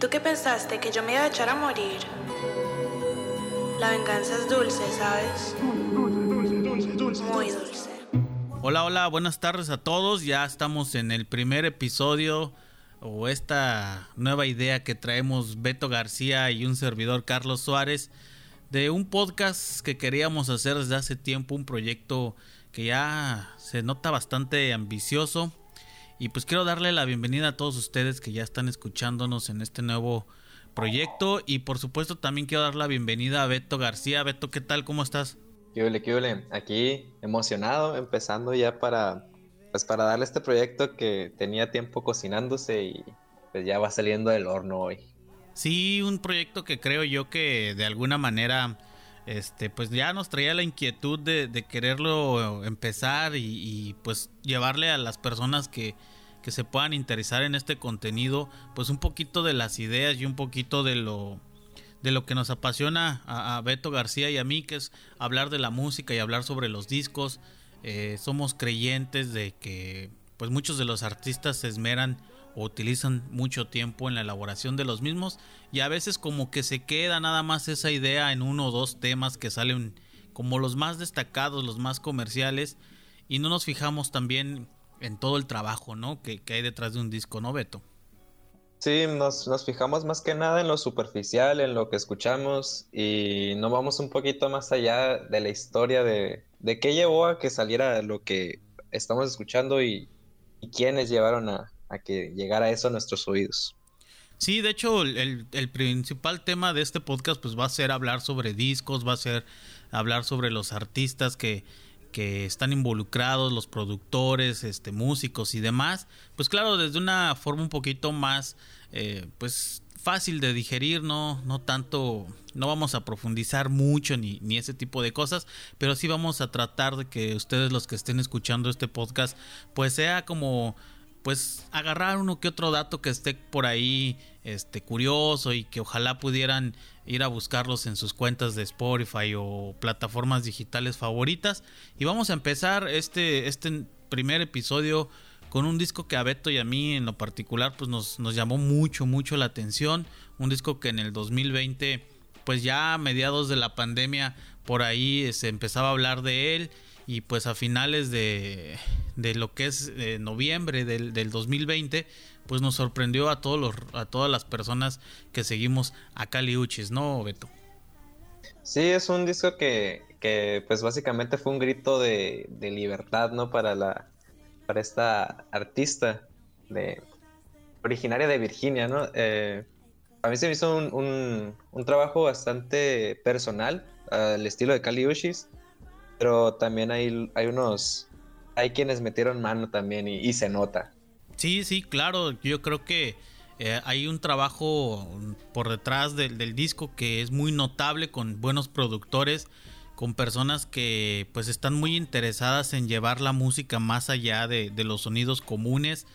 tú qué pensaste? ¿Que yo me iba a echar a morir? La venganza es dulce, ¿sabes? Muy dulce. Hola, hola, buenas tardes a todos. Ya estamos en el primer episodio o esta nueva idea que traemos Beto García y un servidor Carlos Suárez de un podcast que queríamos hacer desde hace tiempo, un proyecto que ya se nota bastante ambicioso. Y pues quiero darle la bienvenida a todos ustedes que ya están escuchándonos en este nuevo proyecto. Y por supuesto también quiero dar la bienvenida a Beto García. Beto, ¿qué tal? ¿Cómo estás? ¿Qué huele, qué Aquí emocionado, empezando ya para, pues para darle este proyecto que tenía tiempo cocinándose y pues ya va saliendo del horno hoy. Sí, un proyecto que creo yo que de alguna manera este, pues ya nos traía la inquietud de, quererlo empezar y, pues llevarle a las personas que, que, se puedan interesar en este contenido, pues un poquito de las ideas y un poquito de lo de lo que nos apasiona a, Beto García y a mí, que es hablar de la música y hablar sobre los discos. Eh, somos creyentes de que pues muchos de los artistas se esmeran o utilizan mucho tiempo en la elaboración de los mismos y a veces como que se queda nada más esa idea en uno o dos temas que salen como los más destacados, los más comerciales y no nos fijamos también en todo el trabajo ¿no? que, hay detrás de un disco, ¿no, Beto? Sí, nos, nos, fijamos más que nada en lo superficial, en lo que escuchamos y no vamos un poquito más allá de la historia de, de qué llevó a que saliera lo que estamos escuchando y, y quiénes llevaron a, a que llegara eso a nuestros oídos. Sí, de hecho, el, principal tema de este podcast pues va a ser hablar sobre discos, va a ser hablar sobre los artistas que, que están involucrados, los productores, este, músicos y demás. Pues claro, desde una forma un poquito más, eh, pues fácil de digerir, no, no tanto, no vamos a profundizar mucho ni, ni, ese tipo de cosas, pero sí vamos a tratar de que ustedes los que estén escuchando este podcast, pues sea como pues agarrar uno que otro dato que esté por ahí este curioso y que ojalá pudieran ir a buscarlos en sus cuentas de Spotify o plataformas digitales favoritas. Y vamos a empezar este este primer episodio con un disco que a Beto y a mí en lo particular pues nos, nos llamó mucho mucho la atención. Un disco que en el 2020 pues ya a mediados de la pandemia por ahí se empezaba a hablar de él y pues a finales de, de lo que es eh, noviembre del, del, 2020 pues nos sorprendió a todos los a todas las personas que seguimos a Cali Uchis, ¿no, Beto? Sí, es un disco que, que pues básicamente fue un grito de, de, libertad, ¿no? Para la para esta artista de originaria de Virginia, ¿no? Eh, a mí se me hizo un, un, un, trabajo bastante personal al estilo de Cali Uchis pero también hay, hay unos, hay quienes metieron mano también y, se nota. Sí, sí, claro, yo creo que eh, hay un trabajo por detrás del, disco que es muy notable con buenos productores, con personas que pues están muy interesadas en llevar la música más allá de, los sonidos comunes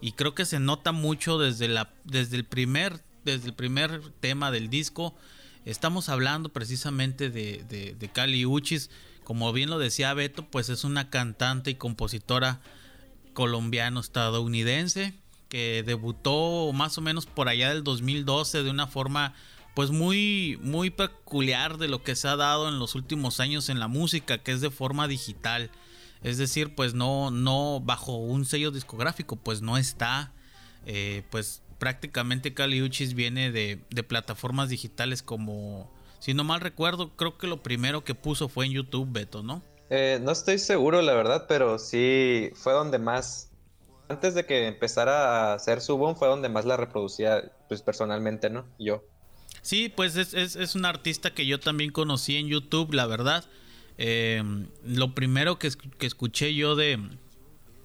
y creo que se nota mucho desde la desde el primer desde el primer tema del disco estamos hablando precisamente de, de, de Cali Uchis como bien lo decía Beto, pues es una cantante y compositora colombiano-estadounidense que debutó más o menos por allá del 2012 de una forma pues muy muy peculiar de lo que se ha dado en los últimos años en la música, que es de forma digital. Es decir, pues no no bajo un sello discográfico, pues no está eh, pues prácticamente Caliuchis viene de, de plataformas digitales como si no mal recuerdo, creo que lo primero que puso fue en YouTube, Beto, ¿no? Eh, no estoy seguro, la verdad, pero sí fue donde más. Antes de que empezara a hacer su boom, fue donde más la reproducía, pues personalmente, ¿no? Yo. Sí, pues es, es, un artista que yo también conocí en YouTube, la verdad. Eh, lo primero que, que, escuché yo de,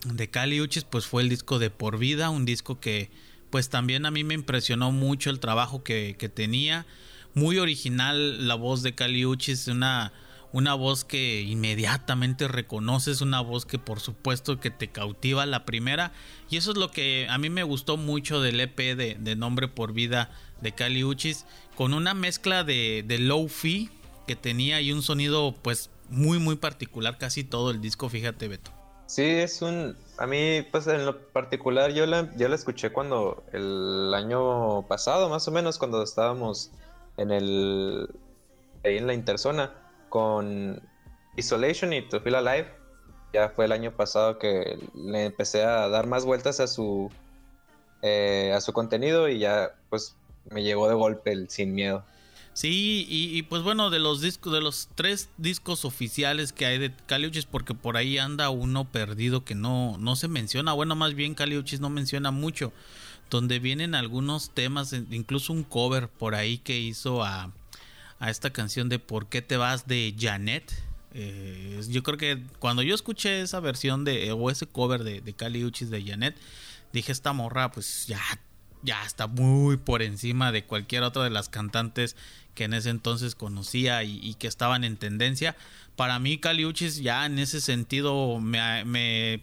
de Cali Uchis, pues fue el disco de Por Vida, un disco que, pues también a mí me impresionó mucho el trabajo que, que tenía muy original la voz de Caliuchis, una, una voz que inmediatamente reconoces, una voz que por supuesto que te cautiva la primera. Y eso es lo que a mí me gustó mucho del EP de, Nombre por Vida de Caliuchis, con una mezcla de, de low-fi que tenía y un sonido pues muy muy particular, casi todo el disco, fíjate Beto. Sí, es un, a mí, pues en lo particular, yo la, yo la escuché cuando el año pasado, más o menos, cuando estábamos en el ahí en la interzona con Isolation y To Feel Alive. Ya fue el año pasado que le empecé a dar más vueltas a su eh, a su contenido y ya pues me llegó de golpe el sin miedo. Sí, y, pues bueno, de los discos, de los tres discos oficiales que hay de Caliuchis, porque por ahí anda uno perdido que no, no se menciona, bueno, más bien Caliuchis no menciona mucho, donde vienen algunos temas, incluso un cover por ahí que hizo a, a esta canción de ¿Por qué te vas? de Janet. Eh, yo creo que cuando yo escuché esa versión de, o ese cover de, de Caliuchis de Janet, dije, esta morra pues ya ya está muy por encima de cualquier otra de las cantantes que en ese entonces conocía y, que estaban en tendencia. Para mí Caliuchis ya en ese sentido me,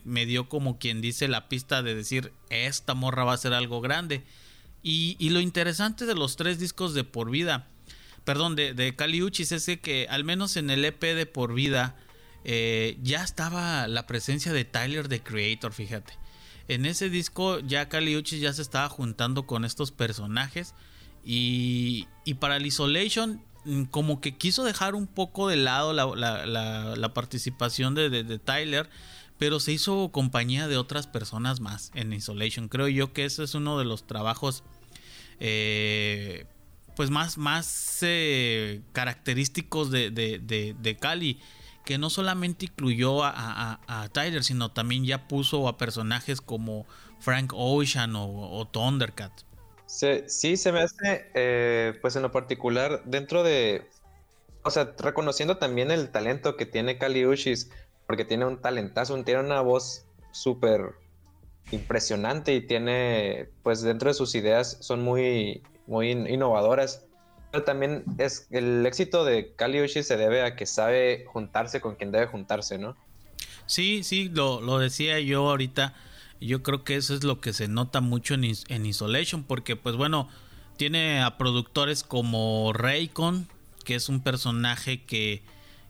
me, dio como quien dice la pista de decir esta morra va a ser algo grande. Y, lo interesante de los tres discos de por vida, perdón, de, Caliuchis es que al menos en el EP de por vida eh, ya estaba la presencia de Tyler the Creator, fíjate en ese disco ya Caliuchis ya se estaba juntando con estos personajes y, y para el Isolation como que quiso dejar un poco de lado la, participación de, Tyler, pero se hizo compañía de otras personas más en Isolation. Creo yo que ese es uno de los trabajos eh, pues más, más eh, característicos de, de Cali que no solamente incluyó a, Tyler, sino también ya puso a personajes como Frank Ocean o, Thundercat. Sí, se me hace, eh, pues en lo particular, dentro de, o sea, reconociendo también el talento que tiene Kali Uchis, porque tiene un talentazo, tiene una voz súper impresionante y tiene, pues dentro de sus ideas son muy, muy innovadoras. Pero también es el éxito de Kaliushi se debe a que sabe juntarse con quien debe juntarse, ¿no? Sí, sí, lo, lo decía yo ahorita. Yo creo que eso es lo que se nota mucho en, en Isolation, porque pues bueno, tiene a productores como Raycon, que es un personaje que,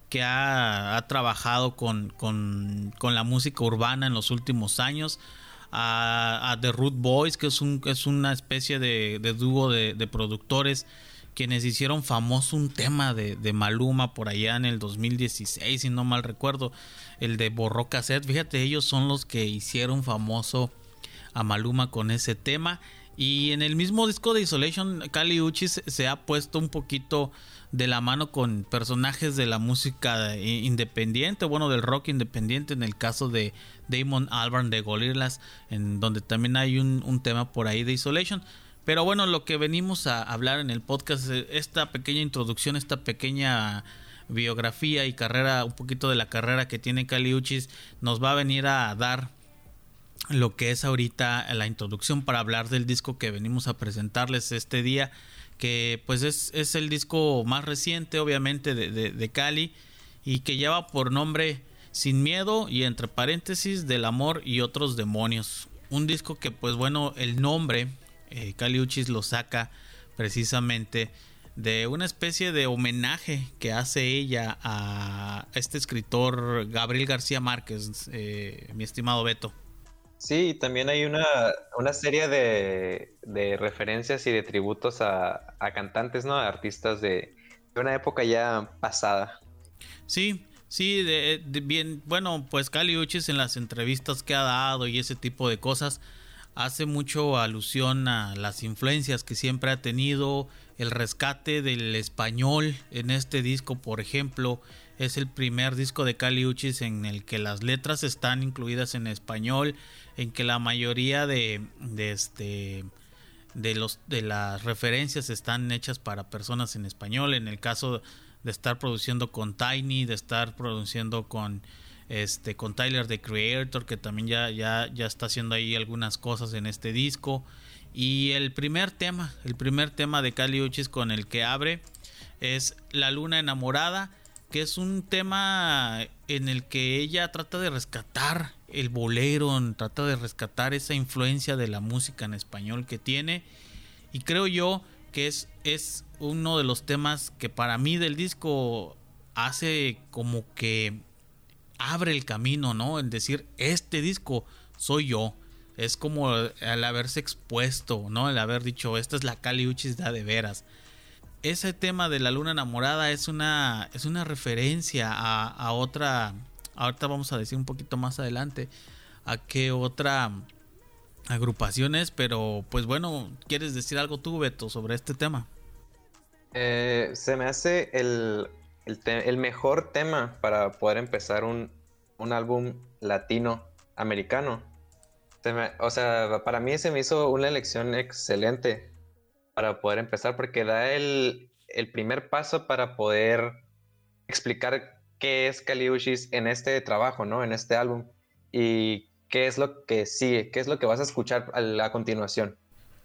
que ha, ha trabajado con, con, con, la música urbana en los últimos años. A, The Root Boys, que es, un, es una especie de, dúo de productores quienes hicieron famoso un tema de, Maluma por allá en el 2016, si no mal recuerdo, el de Borró Cassette. Fíjate, ellos son los que hicieron famoso a Maluma con ese tema. Y en el mismo disco de Isolation, Kali Uchis se ha puesto un poquito de la mano con personajes de la música independiente, bueno, del rock independiente, en el caso de Damon Albarn de Gorillaz, en donde también hay un, un tema por ahí de Isolation. Pero bueno, lo que venimos a hablar en el podcast, esta pequeña introducción, esta pequeña biografía y carrera, un poquito de la carrera que tiene Caliuchis, nos va a venir a dar lo que es ahorita la introducción para hablar del disco que venimos a presentarles este día, que pues es, es el disco más reciente obviamente de Cali y que lleva por nombre Sin Miedo y entre paréntesis del amor y otros demonios. Un disco que pues bueno, el nombre eh, Caliuchis lo saca precisamente de una especie de homenaje que hace ella a este escritor Gabriel García Márquez, eh, mi estimado Beto. Sí, también hay una, serie de, referencias y de tributos a, cantantes, ¿no? A artistas de, una época ya pasada. Sí, sí, de, bien, bueno, pues Caliuchis en las entrevistas que ha dado y ese tipo de cosas, hace mucho alusión a las influencias que siempre ha tenido, el rescate del español en este disco, por ejemplo, es el primer disco de Cali Uchis en el que las letras están incluidas en español, en que la mayoría de, de este los de las referencias están hechas para personas en español, en el caso de estar produciendo con Tiny, de estar produciendo con este con Tyler the Creator que también ya, ya, ya está haciendo ahí algunas cosas en este disco. Y el primer tema el primer tema de Cali Uchis con el que abre es La Luna Enamorada que es un tema en el que ella trata de rescatar el bolero, trata de rescatar esa influencia de la música en español que tiene. Y creo yo que es, es uno de los temas que para mí del disco hace como que abre el camino, ¿no? En decir, este disco soy yo. Es como al haberse expuesto, ¿no? El haber dicho, esta es la Kali Uchis de veras. Ese tema de la luna enamorada es una, es una referencia a, a otra, ahorita vamos a decir un poquito más adelante, a qué otra agrupación es, pero pues bueno, ¿quieres decir algo tú, Beto, sobre este tema? Eh, se me hace el, el, mejor tema para poder empezar un, un álbum latino americano o sea, para mí se me hizo una elección excelente para poder empezar porque da el, primer paso para poder explicar qué es Kaliushis en este trabajo, ¿no? En este álbum y qué es lo que sigue, qué es lo que vas a escuchar a, continuación.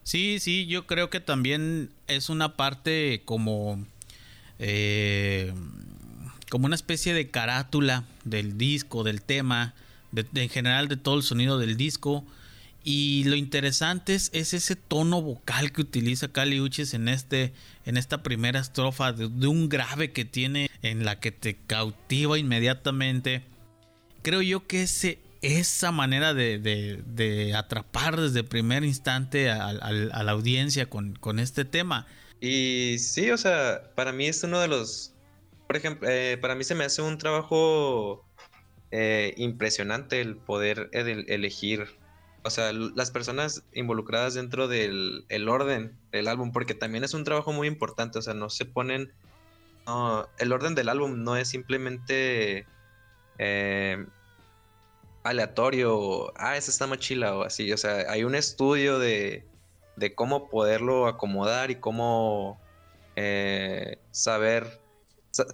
Sí, sí, yo creo que también es una parte como eh, como una especie de carátula del disco, del tema en general de todo el sonido del disco. Y lo interesante es, ese tono vocal que utiliza Cali Uchis en, este, en esta primera estrofa de, un grave que tiene en la que te cautiva inmediatamente. Creo yo que ese, esa manera de, atrapar desde el primer instante a, la audiencia con, este tema. Y sí, o sea, para mí es uno de los... Por ejemplo, eh, para mí se me hace un trabajo eh, impresionante el poder elegir, o sea, las personas involucradas dentro del orden del álbum, porque también es un trabajo muy importante, o sea, no se ponen, el orden del álbum no es simplemente eh, aleatorio, ah, esa está mochila o así, o sea, hay un estudio de, de cómo poderlo acomodar y cómo eh, saber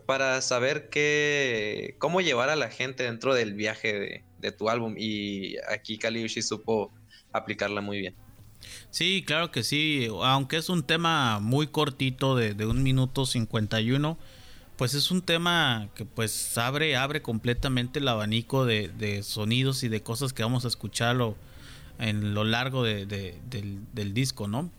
para saber qué, cómo llevar a la gente dentro del viaje de, tu álbum. Y aquí Kaliushi supo aplicarla muy bien. Sí, claro que sí. Aunque es un tema muy cortito de, de un minuto 51, pues es un tema que pues abre, abre completamente el abanico de, de sonidos y de cosas que vamos a escucharlo en lo largo de, del, del, disco, ¿no?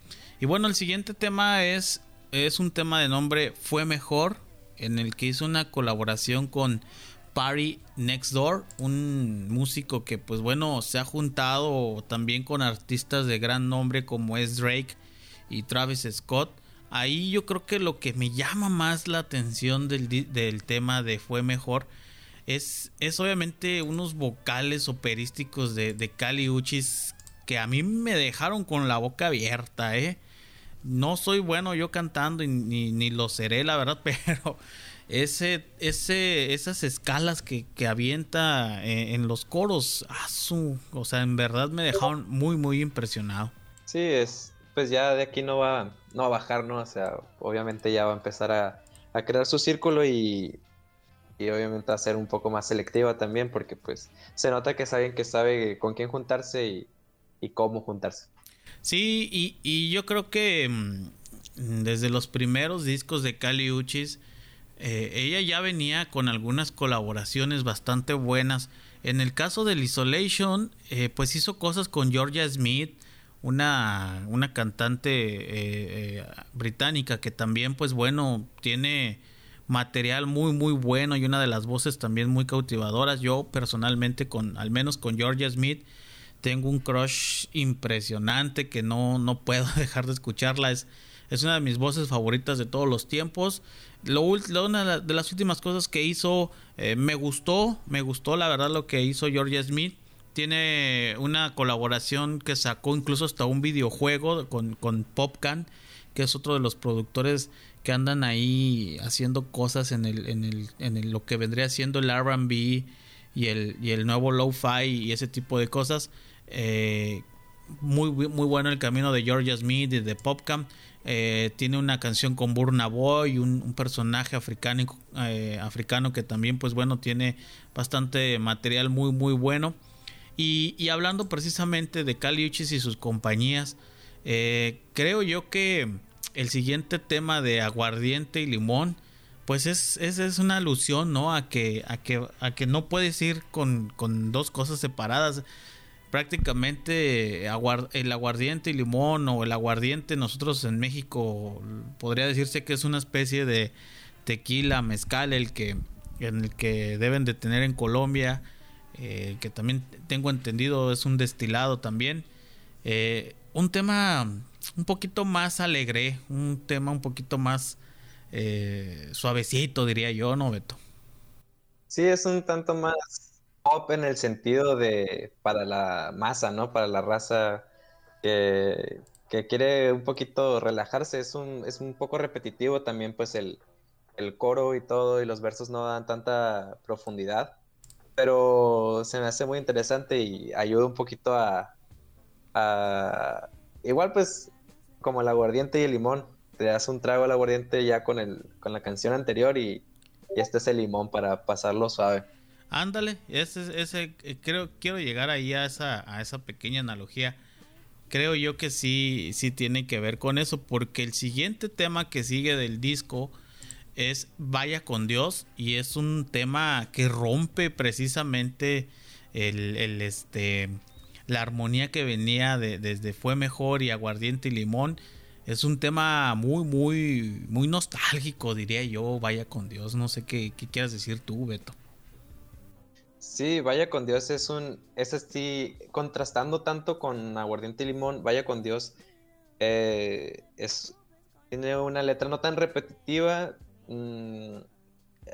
Y bueno, el siguiente tema es, es un tema de nombre Fue Mejor en el que hizo una colaboración con Party Next Door, un músico que pues bueno se ha juntado también con artistas de gran nombre como es Drake y Travis Scott. Ahí yo creo que lo que me llama más la atención del, tema de Fue Mejor es, es obviamente unos vocales operísticos de, de Cali Uchis que a mí me dejaron con la boca abierta, ¿eh? no soy bueno yo cantando y ni, lo seré, la verdad, pero ese, ese, esas escalas que, que avienta eh, en, los coros, ah, o sea, en verdad me dejaron muy, muy impresionado. Sí, es, pues ya de aquí no va, no a bajar, ¿no? O sea, obviamente ya va a empezar a, a crear su círculo y, y obviamente a ser un poco más selectiva también, porque pues se nota que saben que sabe con quién juntarse y, y cómo juntarse. Sí, y, yo creo que mm, desde los primeros discos de Kali Uchis, eh, ella ya venía con algunas colaboraciones bastante buenas. En el caso del Isolation, eh, pues hizo cosas con Georgia Smith, una, una cantante eh, británica que también, pues bueno, tiene material muy muy bueno y una de las voces también muy cautivadoras. Yo personalmente con al menos con Georgia Smith tengo un crush impresionante que no, no puedo dejar de escucharla. Es, es una de mis voces favoritas de todos los tiempos. Lo, una de las últimas cosas que hizo eh, me gustó, me gustó la verdad lo que hizo Georgia Smith. Tiene una colaboración que sacó incluso hasta un videojuego con, con Popcan, que es otro de los productores que andan ahí haciendo cosas en el, en el, en lo que vendría siendo el RB y el, y el nuevo lo-fi y ese tipo de cosas. Eh, muy, muy bueno el camino de Georgia Smith y de Popcam. Eh, tiene una canción con Burna Boy, un, personaje africano, eh, africano que también, pues bueno, tiene bastante material muy, muy bueno. Y, hablando precisamente de Caliuchis y sus compañías, creo yo que el siguiente tema de aguardiente y limón, pues es, es, una alusión, ¿no? A que, a que, a que no puedes ir con, con dos cosas separadas prácticamente el aguardiente y limón o el aguardiente nosotros en México podría decirse que es una especie de tequila mezcal el que en el que deben de tener en Colombia eh, que también tengo entendido es un destilado también. Eh, un tema un poquito más alegre, un tema un poquito más eh, suavecito, diría yo, ¿no, Beto? Sí, es un tanto más pop en el sentido de para la masa, ¿no? Para la raza que, que quiere un poquito relajarse. Es un, es un poco repetitivo también, pues el, el coro y todo, y los versos no dan tanta profundidad. Pero se me hace muy interesante y ayuda un poquito a, a igual pues como el aguardiente y el limón. Te das un trago al aguardiente ya con, el, con la canción anterior y, este es el limón para pasarlo suave. Ándale, ese, ese, eh, creo, quiero llegar ahí a esa, a esa pequeña analogía. Creo yo que sí, sí tiene que ver con eso, porque el siguiente tema que sigue del disco es Vaya con Dios y es un tema que rompe precisamente el, el este la armonía que venía de, desde Fue Mejor y Aguardiente y Limón. Es un tema muy, muy, muy nostálgico, diría yo. Vaya con Dios. No sé qué, qué quieras decir tú, Beto. Sí, Vaya con Dios es un. Es así, contrastando tanto con Aguardiente y Limón, Vaya con Dios. Eh, es, tiene una letra no tan repetitiva. Mm,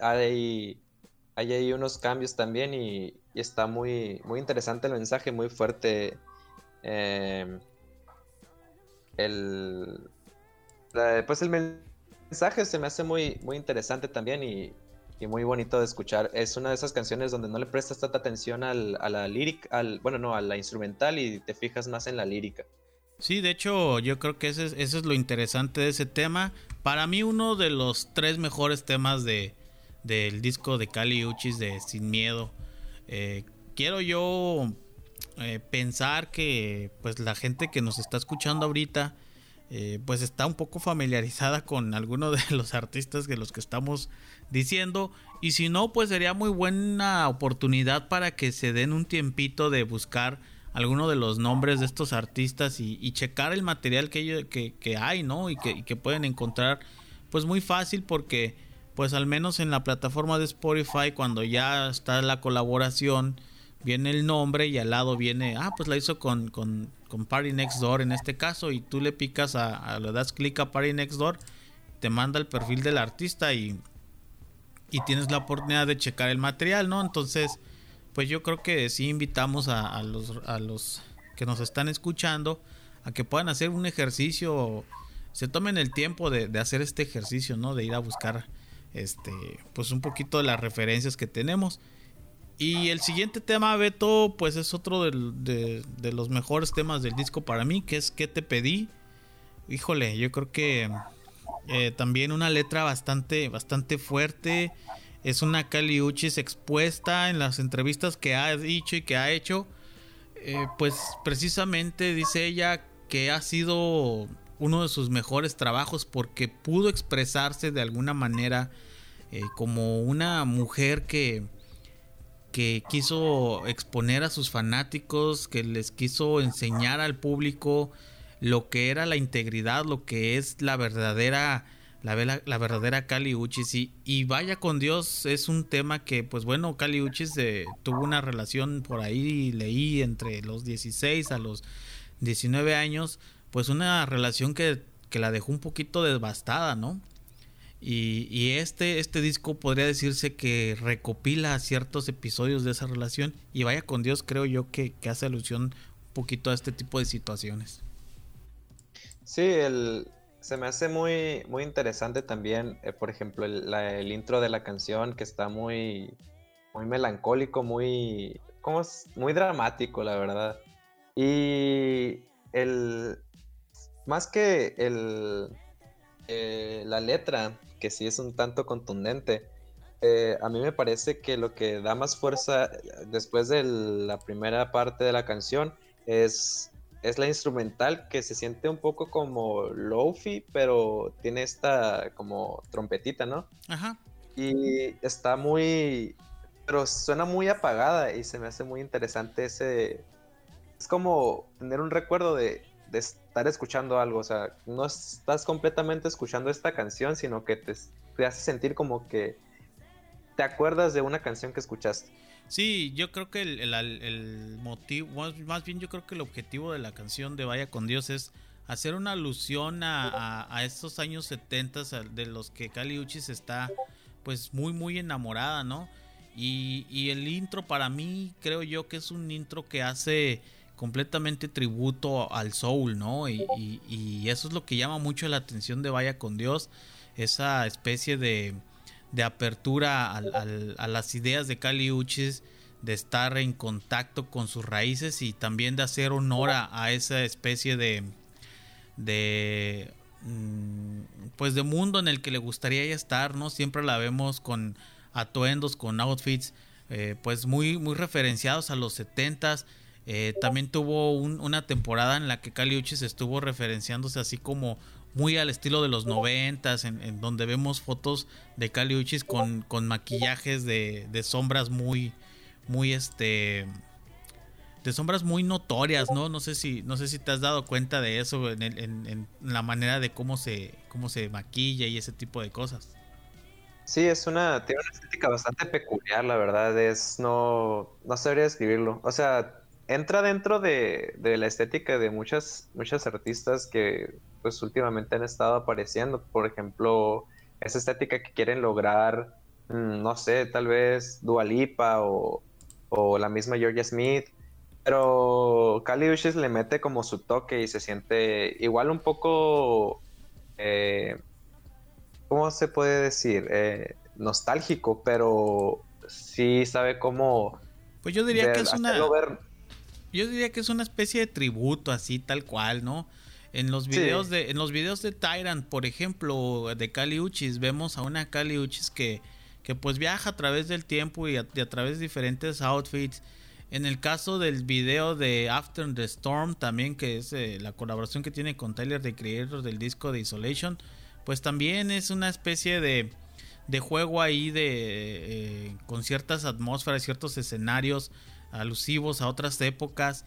hay, hay ahí unos cambios también y, está muy, muy interesante el mensaje, muy fuerte. Em, el, pues el mensaje se me hace muy, muy interesante también y, muy bonito de escuchar. Es una de esas canciones donde no le prestas tanta atención a la lírica, al, bueno, no, a la instrumental y te fijas más en la lírica. Sí, de hecho, yo creo que ese, eso es lo interesante de ese tema. Para mí, uno de los tres mejores temas de, del disco de Cali Uchis de Sin Miedo. Eh, quiero yo eh, pensar que pues la gente que nos está escuchando ahorita eh, pues está un poco familiarizada con alguno de los artistas de los que estamos diciendo y si no pues sería muy buena oportunidad para que se den un tiempito de buscar alguno de los nombres de estos artistas y, checar el material que, que, hay no y que, y que pueden encontrar pues muy fácil porque pues al menos en la plataforma de Spotify, cuando ya está la colaboración, viene el nombre y al lado viene, ah, pues la hizo con, con, con Party Next Door en este caso, y tú le picas a, le das clic a Party Next Door, te manda el perfil del artista y, y tienes la oportunidad de checar el material, ¿no? Entonces, pues yo creo que sí invitamos a, los, a los que nos están escuchando a que puedan hacer un ejercicio, se tomen el tiempo de, de hacer este ejercicio, ¿no? De ir a buscar este, pues un poquito de las referencias que tenemos. Y el siguiente tema, Beto, pues es otro de, los mejores temas del disco para mí, que es ¿Qué te pedí? Híjole, yo creo que eh, también una letra bastante, bastante fuerte. Es una Caliuchis expuesta en las entrevistas que ha dicho y que ha hecho. Eh, pues precisamente dice ella que ha sido uno de sus mejores trabajos porque pudo expresarse de alguna manera eh, como una mujer que, que quiso exponer a sus fanáticos, que les quiso enseñar al público lo que era la integridad, lo que es la verdadera la, la, verdadera Kali Uchis. Y, y, vaya con Dios es un tema que pues bueno Kali Uchis eh, tuvo una relación por ahí leí entre los 16 a los 19 años pues una relación que, la dejó un poquito devastada, ¿no? Y, este, este disco podría decirse que recopila ciertos episodios de esa relación y vaya con Dios creo yo que, hace alusión un poquito a este tipo de situaciones. Sí, el, se me hace muy, muy interesante también, eh, por ejemplo, el, intro de la canción que está muy, muy melancólico, muy, ¿cómo es? muy dramático, la verdad. Y el, más que el, eh, la letra, que sí es un tanto contundente, eh, a mí me parece que lo que da más fuerza después de la primera parte de la canción es, es la instrumental que se siente un poco como lofi, pero tiene esta como trompetita, ¿no? Ajá. Y está muy, pero suena muy apagada y se me hace muy interesante ese... Es como tener un recuerdo de de estar escuchando algo, o sea, no estás completamente escuchando esta canción, sino que te, hace sentir como que te acuerdas de una canción que escuchaste. Sí, yo creo que el, motivo, más bien yo creo que el objetivo de la canción de Vaya con Dios es hacer una alusión a, estos años 70 de los que Kali Uchis está pues muy muy enamorada, ¿no? Y, el intro para mí creo yo que es un intro que hace completamente tributo al soul, ¿no? Y, eso es lo que llama mucho la atención de Vaya con Dios, esa especie de, de apertura a las ideas de Kali Uchis, de estar en contacto con sus raíces y también de hacer honor a, esa especie de, de mm, pues de mundo en el que le gustaría estar, ¿no? Siempre la vemos con atuendos, con outfits, eh, pues muy, muy referenciados a los 70s. Eh, también tuvo una temporada en la que Uchis estuvo referenciándose así como muy al estilo de los 90 en, en donde vemos fotos de Uchis con, con maquillajes de, de, sombras muy, muy este de sombras muy notorias, ¿no? No sé si, no sé si te has dado cuenta de eso en, en, en la manera de cómo se, cómo se maquilla y ese tipo de cosas. Sí, es una, tiene una estética bastante peculiar, la verdad, es, no, no sabría describirlo. O sea, entra dentro de, la estética de muchas, muchas artistas que pues últimamente han estado apareciendo. Por ejemplo, esa estética que quieren lograr, mm, no sé, tal vez Dualipa o, o la misma Georgia Smith. Pero Kali Uchis le mete como su toque y se siente igual un poco eh, ¿cómo se puede decir? Eh, nostálgico, pero sí sabe cómo... Pues yo diría que es una... Yo diría que es una especie de tributo, así tal cual, ¿no? En los videos de en los videos de Tyrant, por ejemplo, de Kali Uchis, vemos a una Kali Uchis que, que pues viaja a través del tiempo y a, través de diferentes outfits. En el caso del video de After the Storm, también que es eh, la colaboración que tiene con Tyler, de creador del disco de Isolation, pues también es una especie de, de juego ahí de eh, con ciertas atmósferas, ciertos escenarios alusivos a otras épocas.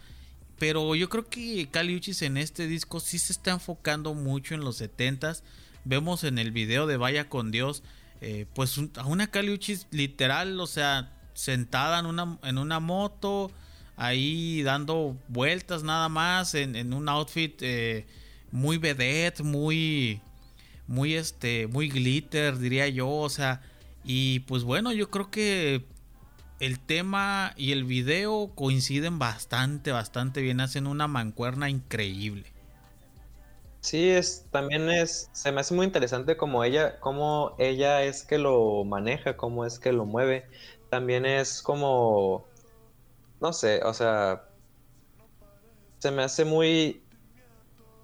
Pero yo creo que Caliuchis en este disco sí se está enfocando mucho en los 70s. Vemos en el video de Vaya con Dios, eh, pues a una Caliuchis literal, o sea, sentada en una, en una moto, ahí dando vueltas nada más, en, un outfit eh, muy vedette, muy, muy este, muy glitter, diría yo, o sea, y pues bueno, yo creo que el tema y el video coinciden bastante, bastante bien, hacen una mancuerna increíble. Sí, es, también es, se me hace muy interesante como ella, como ella es que lo maneja, cómo es que lo mueve. También es como, no sé, o sea, se me hace muy,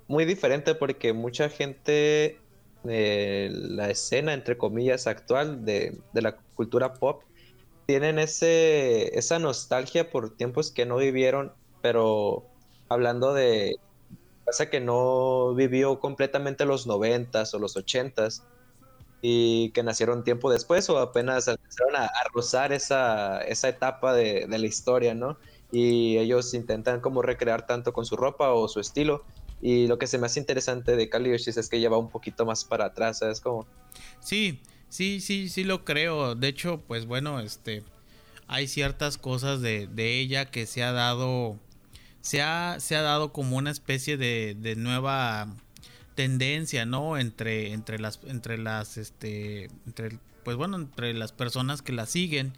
muy diferente porque mucha gente la escena, entre comillas, actual de, la cultura pop, tienen ese, esa nostalgia por tiempos que no vivieron, pero hablando de pasa que no vivió completamente los noventas o los ochentas y que nacieron tiempo después o apenas empezaron a, rozar esa, esa etapa de, de, la historia, ¿no? Y ellos intentan como recrear tanto con su ropa o su estilo y lo que se me hace interesante de Kaliushis es que lleva un poquito más para atrás, ¿sabes cómo? Sí, sí, sí, sí lo creo. De hecho, pues bueno, este hay ciertas cosas de, de ella que se ha dado se ha, se ha dado como una especie de, de nueva tendencia, ¿no? Entre, entre las, entre las, este, entre, pues bueno, entre las personas que la siguen.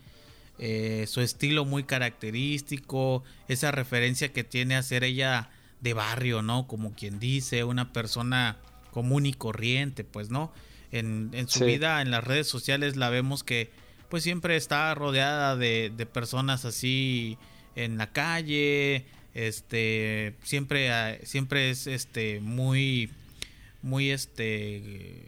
Eh, su estilo muy característico, esa referencia que tiene a ser ella de barrio, ¿no? Como quien dice, una persona común y corriente, pues, ¿no? En, su vida en las redes sociales la vemos que pues siempre está rodeada de, personas así en la calle, este, siempre, ah, siempre es este, muy, muy, este,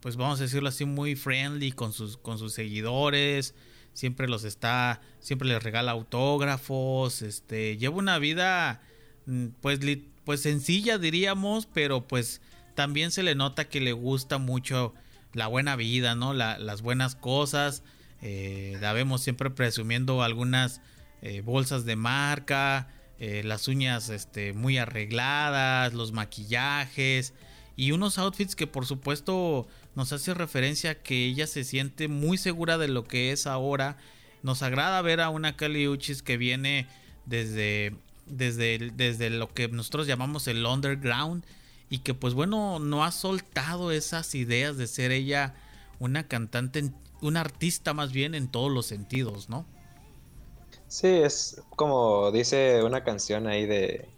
pues vamos a decirlo así, muy friendly con sus, con sus seguidores, siempre los está, siempre les regala autógrafos, este, lleva una vida Mm, pues, pues sencilla diríamos, pero pues también se le nota que le gusta mucho la buena vida, ¿no? las buenas cosas. Eh, la vemos siempre presumiendo algunas eh, bolsas de marca, eh, las uñas este, muy arregladas, los maquillajes y unos outfits que por supuesto nos hace referencia a que ella se siente muy segura de lo que es ahora nos agrada ver a una Kali Uchis que viene desde, desde, desde lo que nosotros llamamos el underground y que pues bueno, no ha soltado esas ideas de ser ella una cantante, una artista más bien en todos los sentidos, ¿no? Sí, es como dice una canción ahí de,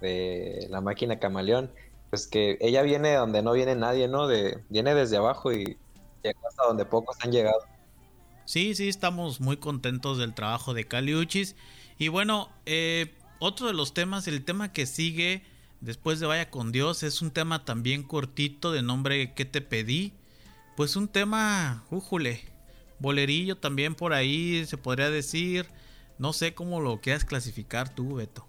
de La máquina camaleón, pues que ella viene donde no viene nadie, ¿no? De, viene desde abajo y llega hasta donde pocos han llegado. Sí, sí, estamos muy contentos del trabajo de Caliuchis. Y bueno, eh, otro de los temas, el tema que sigue después de Vaya con Dios, es un tema también cortito de nombre ¿Qué te pedí? Pues un tema, újule, bolerillo también por ahí se podría decir. No sé cómo lo quieras clasificar tú, Beto.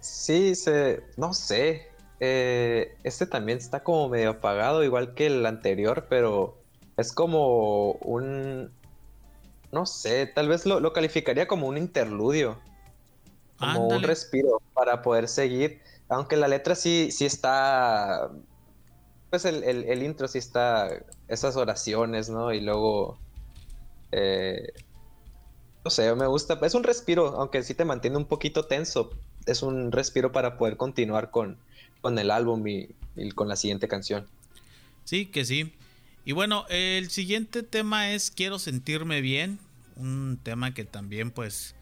Sí, se, no sé. Eh, este también está como medio apagado, igual que el anterior, pero es como un... No sé, tal vez lo, calificaría como un interludio. Como un respiro para poder seguir. Aunque la letra sí, sí está... Pues el, intro sí está... Esas oraciones, ¿no? Y luego... Eh, no sé, me gusta. Es un respiro, aunque sí te mantiene un poquito tenso. Es un respiro para poder continuar con, con el álbum y, con la siguiente canción. Sí, que sí. Y bueno, el siguiente tema es Quiero sentirme bien. Un tema que también pues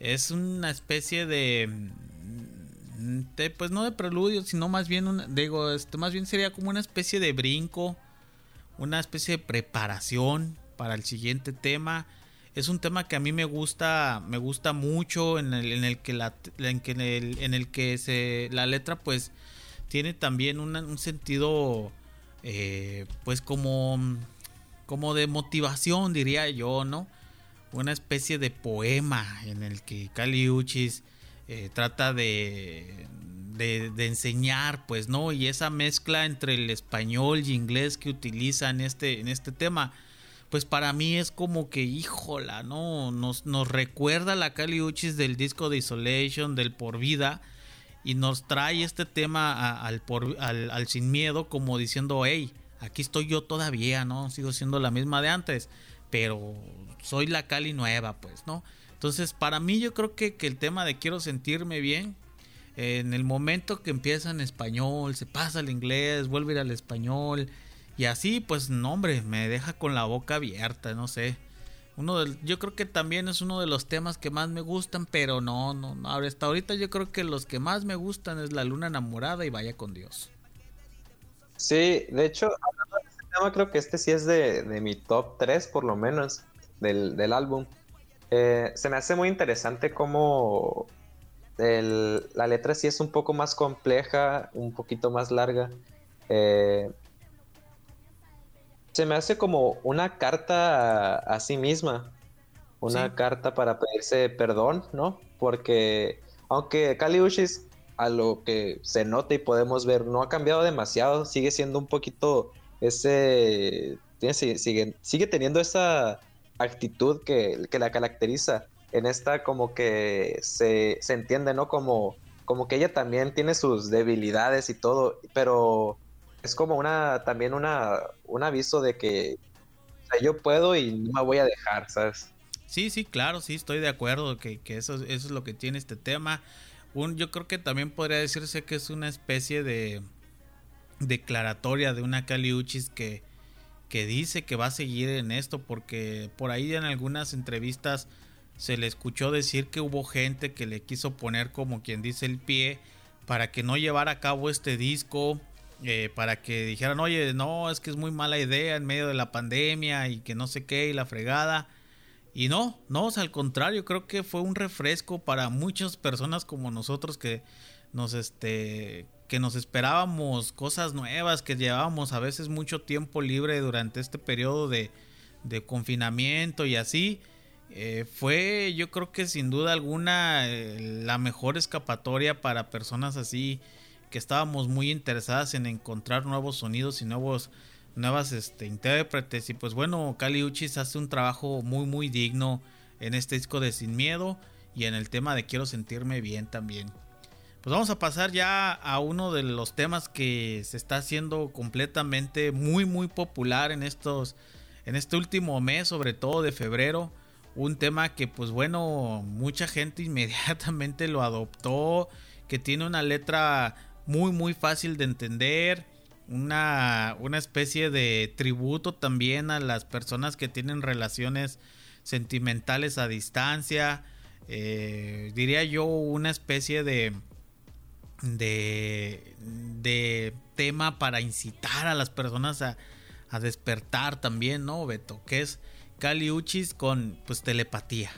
es una especie de... pues no de preludio, sino más bien, digo, este, más bien sería como una especie de brinco, una especie de preparación para el siguiente tema. Es un tema que a mí me gusta me gusta mucho en el, en el que la en, el, en el que se la letra pues tiene también un sentido eh, pues como como de motivación diría yo no una especie de poema en el que Kali Uchis eh, trata de, de, enseñar pues no y esa mezcla entre el español y inglés que utiliza en este en este tema pues para mí es como que, híjola, ¿no? Nos, nos recuerda la Kali Uchis del disco de Isolation, del Por Vida, y nos trae este tema al, por, al, Sin Miedo como diciendo, hey, aquí estoy yo todavía, ¿no? Sigo siendo la misma de antes, pero soy la Cali nueva, pues, ¿no? Entonces, para mí yo creo que, que el tema de quiero sentirme bien, en el momento que empieza en español, se pasa al inglés, vuelve a ir al español, y así, pues, no, hombre, me deja con la boca abierta, no sé. Uno del, yo creo que también es uno de los temas que más me gustan, pero no, no, no. Hasta ahorita yo creo que los que más me gustan es La Luna Enamorada y Vaya con Dios. Sí, de hecho, hablando de este tema, creo que este sí es de, mi top 3, por lo menos, del, álbum. Eh, se me hace muy interesante cómo la letra sí es un poco más compleja, un poquito más larga. Eh, se me hace como una carta a, sí misma, una carta para pedirse perdón, ¿no? Porque aunque Kaliushis a lo que se nota y podemos ver no ha cambiado demasiado, sigue siendo un poquito ese sigue, sigue teniendo esa actitud que, la caracteriza. En esta como que se, se entiende, ¿no? Como, como que ella también tiene sus debilidades y todo, pero es como una también una un aviso de que yo puedo y no me voy a dejar, ¿sabes? Sí, sí, claro, sí, estoy de acuerdo que, eso, eso es lo que tiene este tema. Un, yo creo que también podría decirse que es una especie de declaratoria de una Caliuchis que, que dice que va a seguir en esto porque por ahí en algunas entrevistas se le escuchó decir que hubo gente que le quiso poner como quien dice el pie para que no llevara a cabo este disco eh, para que dijeran, oye, no, es que es muy mala idea en medio de la pandemia y que no sé qué y la fregada. Y no, no, al contrario, creo que fue un refresco para muchas personas como nosotros que nos, este, que nos esperábamos cosas nuevas, que llevábamos a veces mucho tiempo libre durante este periodo de, confinamiento y así. Eh, fue, yo creo que sin duda alguna, eh, la mejor escapatoria para personas así que estábamos muy interesadas en encontrar nuevos sonidos y nuevos nuevas este, intérpretes y pues bueno Kali Uchis hace un trabajo muy muy digno en este disco de Sin Miedo y en el tema de Quiero sentirme bien también. Pues vamos a pasar ya a uno de los temas que se está haciendo completamente muy muy popular en estos en este último mes, sobre todo de febrero, un tema que pues bueno, mucha gente inmediatamente lo adoptó, que tiene una letra muy muy fácil de entender, una, una especie de tributo también a las personas que tienen relaciones sentimentales a distancia, eh, diría yo una especie de, de, de tema para incitar a las personas a, a despertar también, ¿no, Beto? Que es Kali Uchis con pues telepatía.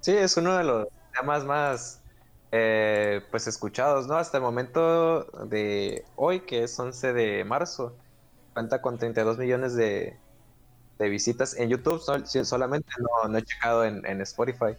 Sí, es uno de los temas más eh, pues escuchados, ¿no? Hasta el momento de hoy, que es 11 de marzo, cuenta con 32 millones de, de visitas en YouTube, solamente no, no he checado en Spotify.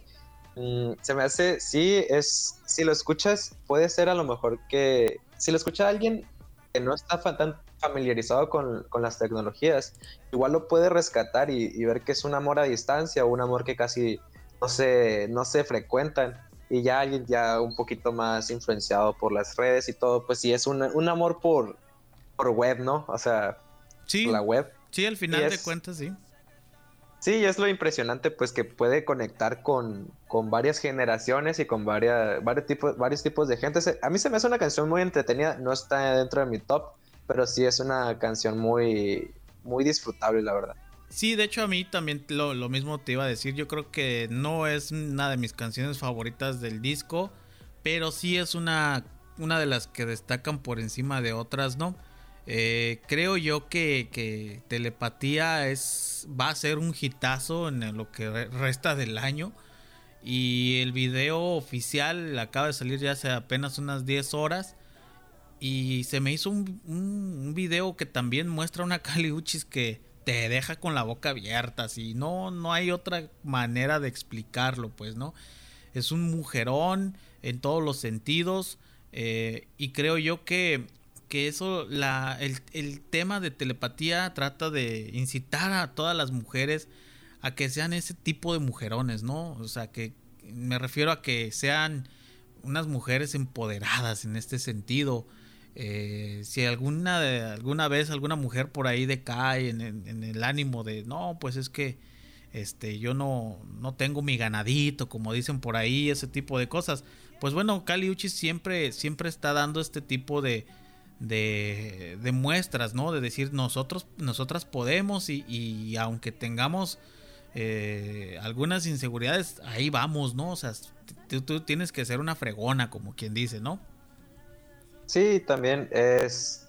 Mm, se me hace, sí, es, si lo escuchas, puede ser a lo mejor que, si lo escucha alguien que no está tan familiarizado con, con las tecnologías, igual lo puede rescatar y, ver que es un amor a distancia o un amor que casi no se, no se frecuentan. Y ya alguien ya un poquito más influenciado por las redes y todo, pues sí es un, un amor por, por web, ¿no? O sea, sí, la web. Sí, al final de cuentas, sí. Sí, es lo impresionante, pues que puede conectar con, con varias generaciones y con varias, varios, tipos, varios tipos de gente. A mí se me hace una canción muy entretenida, no está dentro de mi top, pero sí es una canción muy, muy disfrutable, la verdad. Sí, de hecho a mí también lo, lo mismo te iba a decir. Yo creo que no es una de mis canciones favoritas del disco, pero sí es una, una de las que destacan por encima de otras, ¿no? Eh, creo yo que, Telepatía es, va a ser un hitazo en lo que resta del año. Y el video oficial acaba de salir ya hace apenas unas 10 horas. Y se me hizo un, video que también muestra una Caliuchis que te deja con la boca abierta. Así, no, no hay otra manera de explicarlo, pues, ¿no? Es un mujerón en todos los sentidos. Eh, y creo yo que que eso, la, el, tema de telepatía trata de incitar a todas las mujeres a que sean ese tipo de mujerones, ¿no? O sea, que me refiero a que sean unas mujeres empoderadas en este sentido. Eh, si alguna, alguna vez alguna mujer por ahí decae en, en, el ánimo de, no, pues es que este, yo no, no tengo mi ganadito, como dicen por ahí, ese tipo de cosas. Pues bueno, Kali Uchi siempre, siempre está dando este tipo de, de, de, muestras, ¿no? De decir nosotros, nosotras podemos y, aunque tengamos eh, algunas inseguridades, ahí vamos, ¿no? O sea, tú, tienes que ser una fregona, como quien dice, ¿no? Sí, también es,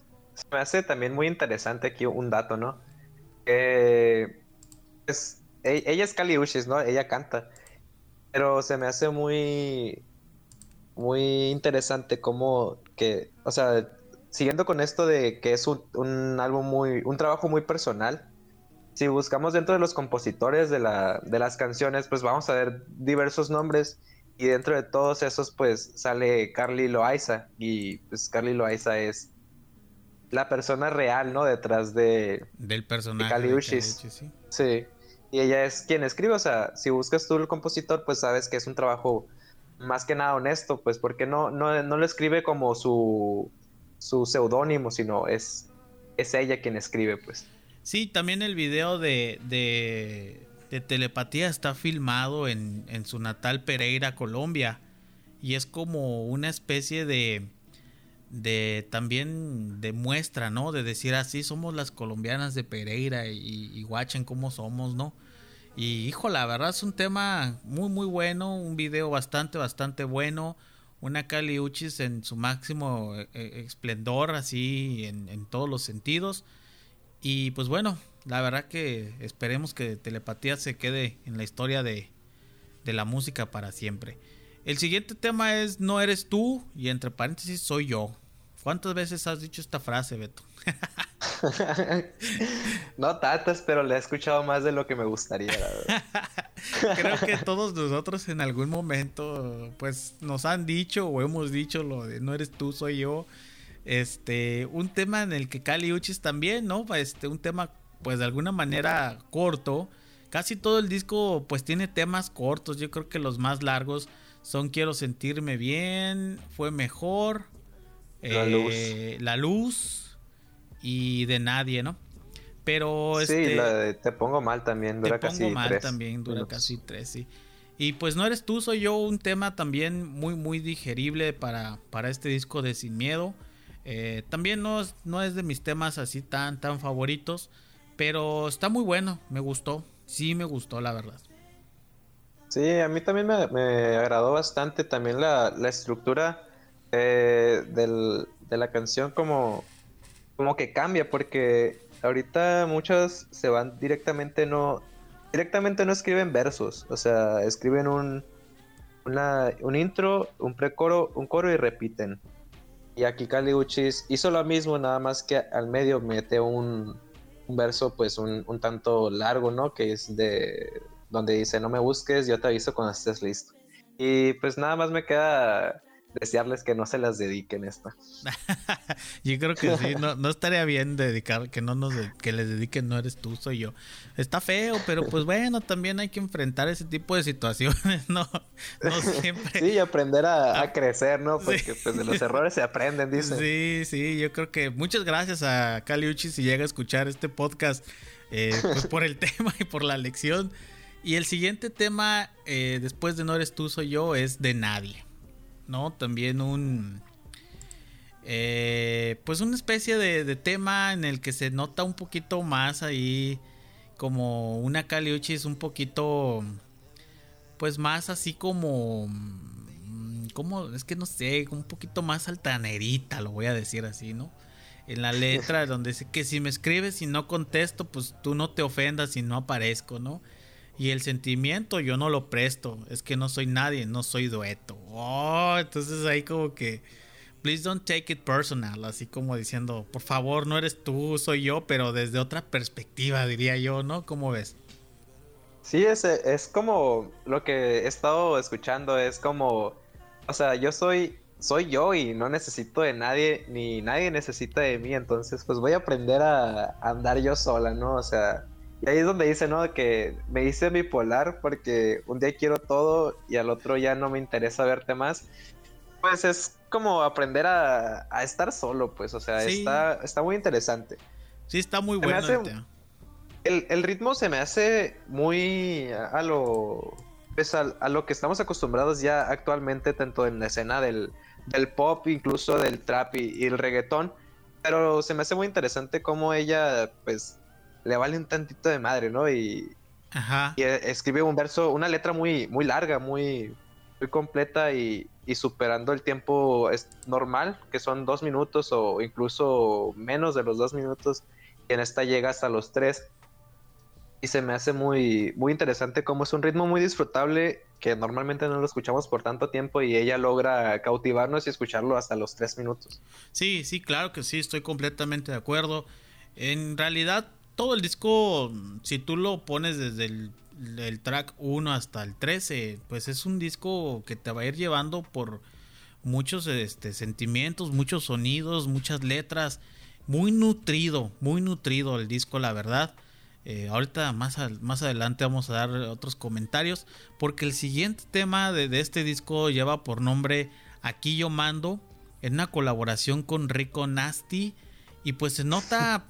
me hace también muy interesante aquí un dato, ¿no? es, e, ella es Kaliushis, ¿no? Ella canta, pero se me hace muy, muy interesante como que, o sea, siguiendo con esto de que es un, álbum muy, un trabajo muy personal, si buscamos dentro de los compositores de, la, de las canciones, pues vamos a ver diversos nombres y dentro de todos esos pues sale Carly Loaiza y pues Carly Loaiza es la persona real, ¿no? Detrás de... Del personaje. Caliushis. sí. Y ella es quien escribe, o sea, si buscas tú el compositor, pues sabes que es un trabajo más que nada honesto, pues porque no, no, no lo escribe como su su seudónimo, sino es, es ella quien escribe, pues. Sí, también el video de, de, telepatía está filmado en, en, su natal Pereira, Colombia. Y es como una especie de, de también de muestra, ¿no? De decir así, somos las colombianas de Pereira y, y guachen cómo somos, ¿no? Y hijo, la verdad es un tema muy, muy bueno, un video bastante, bastante bueno una Kali Uchis en su máximo eh, eh, esplendor, así en, todos los sentidos. Y pues bueno, la verdad que esperemos que Telepatía se quede en la historia de, de la música para siempre. El siguiente tema es No eres tú y entre paréntesis soy yo. ¿Cuántas veces has dicho esta frase, Beto? no tantas, pero le he escuchado más de lo que me gustaría. Creo que todos nosotros en algún momento, pues, nos han dicho o hemos dicho lo de no eres tú, soy yo. Este, un tema en el que Cali Uchis también, ¿no? Este, un tema, pues, de alguna manera corto. Casi todo el disco, pues, tiene temas cortos. Yo creo que los más largos son Quiero sentirme bien, Fue mejor, La luz. Eh, la luz y de nadie, ¿no? Pero sí, este, la de Te Pongo Mal también dura te casi pongo mal tres también, dura minutos. casi tres, sí. Y pues no eres tú, soy yo, un tema también muy, muy digerible para, para este disco de Sin Miedo. Eh, también no es, no es de mis temas así tan, tan favoritos, pero está muy bueno, me gustó, sí me gustó, la verdad. Sí, a mí también me, me agradó bastante también la, la estructura eh, del- de la canción como, como que cambia porque ahorita muchos se van directamente no directamente no escriben versos, o sea, escriben un una- un intro, un precoro, un coro y repiten. Y aquí Kali Uchis hizo lo mismo, nada más que al medio mete un, un verso pues un, un tanto largo, ¿no? Que es de donde dice no me busques, yo te aviso cuando estés listo. Y pues nada más me queda desearles que no se las dediquen esta. Yo creo que sí, no, no estaría bien dedicar, que no nos de- que les dediquen no eres tú, soy yo. Está feo, pero pues bueno, también hay que enfrentar ese tipo de situaciones, no, no siempre. Sí, y aprender a, Ah, a crecer, ¿no? sí. Porque pues de los errores se aprenden, dicen. Sí, sí, yo creo que muchas gracias a Caliuchi si llega a escuchar este podcast eh, pues por el tema y por la lección. Y el siguiente tema, eh, después de No eres tú, soy yo, es de nadie. ¿No? También un... eh, pues una especie de, de tema en el que se nota un poquito más ahí como una Caliuchi es un poquito pues más así como mm, como es que no sé un poquito más altanerita lo voy a decir así no en la letra donde dice que si me escribes y no contesto pues tú no te ofendas si no aparezco no y el sentimiento yo no lo presto es que no soy nadie no soy dueto. Oh entonces ahí como que please don't take it personal así como diciendo por favor no eres tú soy yo pero desde otra perspectiva diría yo no cómo ves Sí, es, es como lo que he estado escuchando, es como, o sea, yo soy, soy yo y no necesito de nadie, ni nadie necesita de mí, entonces pues voy a aprender a, andar yo sola, ¿no? O sea, y ahí es donde dice, ¿no? Que me hice bipolar porque un día quiero todo y al otro ya no me interesa verte más. Pues es como aprender a, a estar solo, pues, o sea, Sí. está, está muy interesante. sí está muy bueno hace- el. El, ritmo se me hace muy a, a lo pues a, a lo que estamos acostumbrados ya actualmente tanto en la escena del, del pop incluso del trap y, y el reggaetón pero se me hace muy interesante cómo ella pues le vale un tantito de madre no y, Ajá. y, eh, escribe un verso una letra muy muy larga muy muy completa y, y superando el tiempo es normal que son dos minutos o incluso menos de los dos minutos y en esta llega hasta los tres y se me hace muy, muy interesante como es un ritmo muy disfrutable que normalmente no lo escuchamos por tanto tiempo y ella logra cautivarnos y escucharlo hasta los tres minutos. Sí, sí, claro que sí, estoy completamente de acuerdo. En realidad, todo el disco, si tú lo pones desde el, track 1 hasta el 13, pues es un disco que te va a ir llevando por muchos este, sentimientos, muchos sonidos, muchas letras. Muy nutrido, muy nutrido el disco, la verdad. Eh, ahorita más, más adelante vamos a dar otros comentarios. Porque el siguiente tema de, de este disco lleva por nombre Aquí yo mando. En una colaboración con Rico Nasty. Y pues se nota,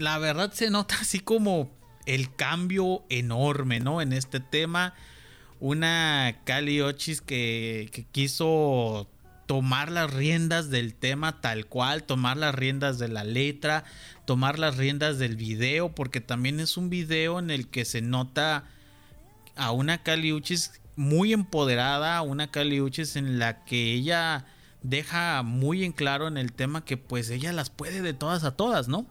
la verdad se nota así como el cambio enorme, ¿no? En este tema. Una Cali Ochis que, quiso tomar las riendas del tema tal cual, tomar las riendas de la letra, tomar las riendas del video, porque también es un video en el que se nota a una Caliuchis muy empoderada, una Caliuchis en la que ella deja muy en claro en el tema que pues ella las puede de todas a todas, ¿no?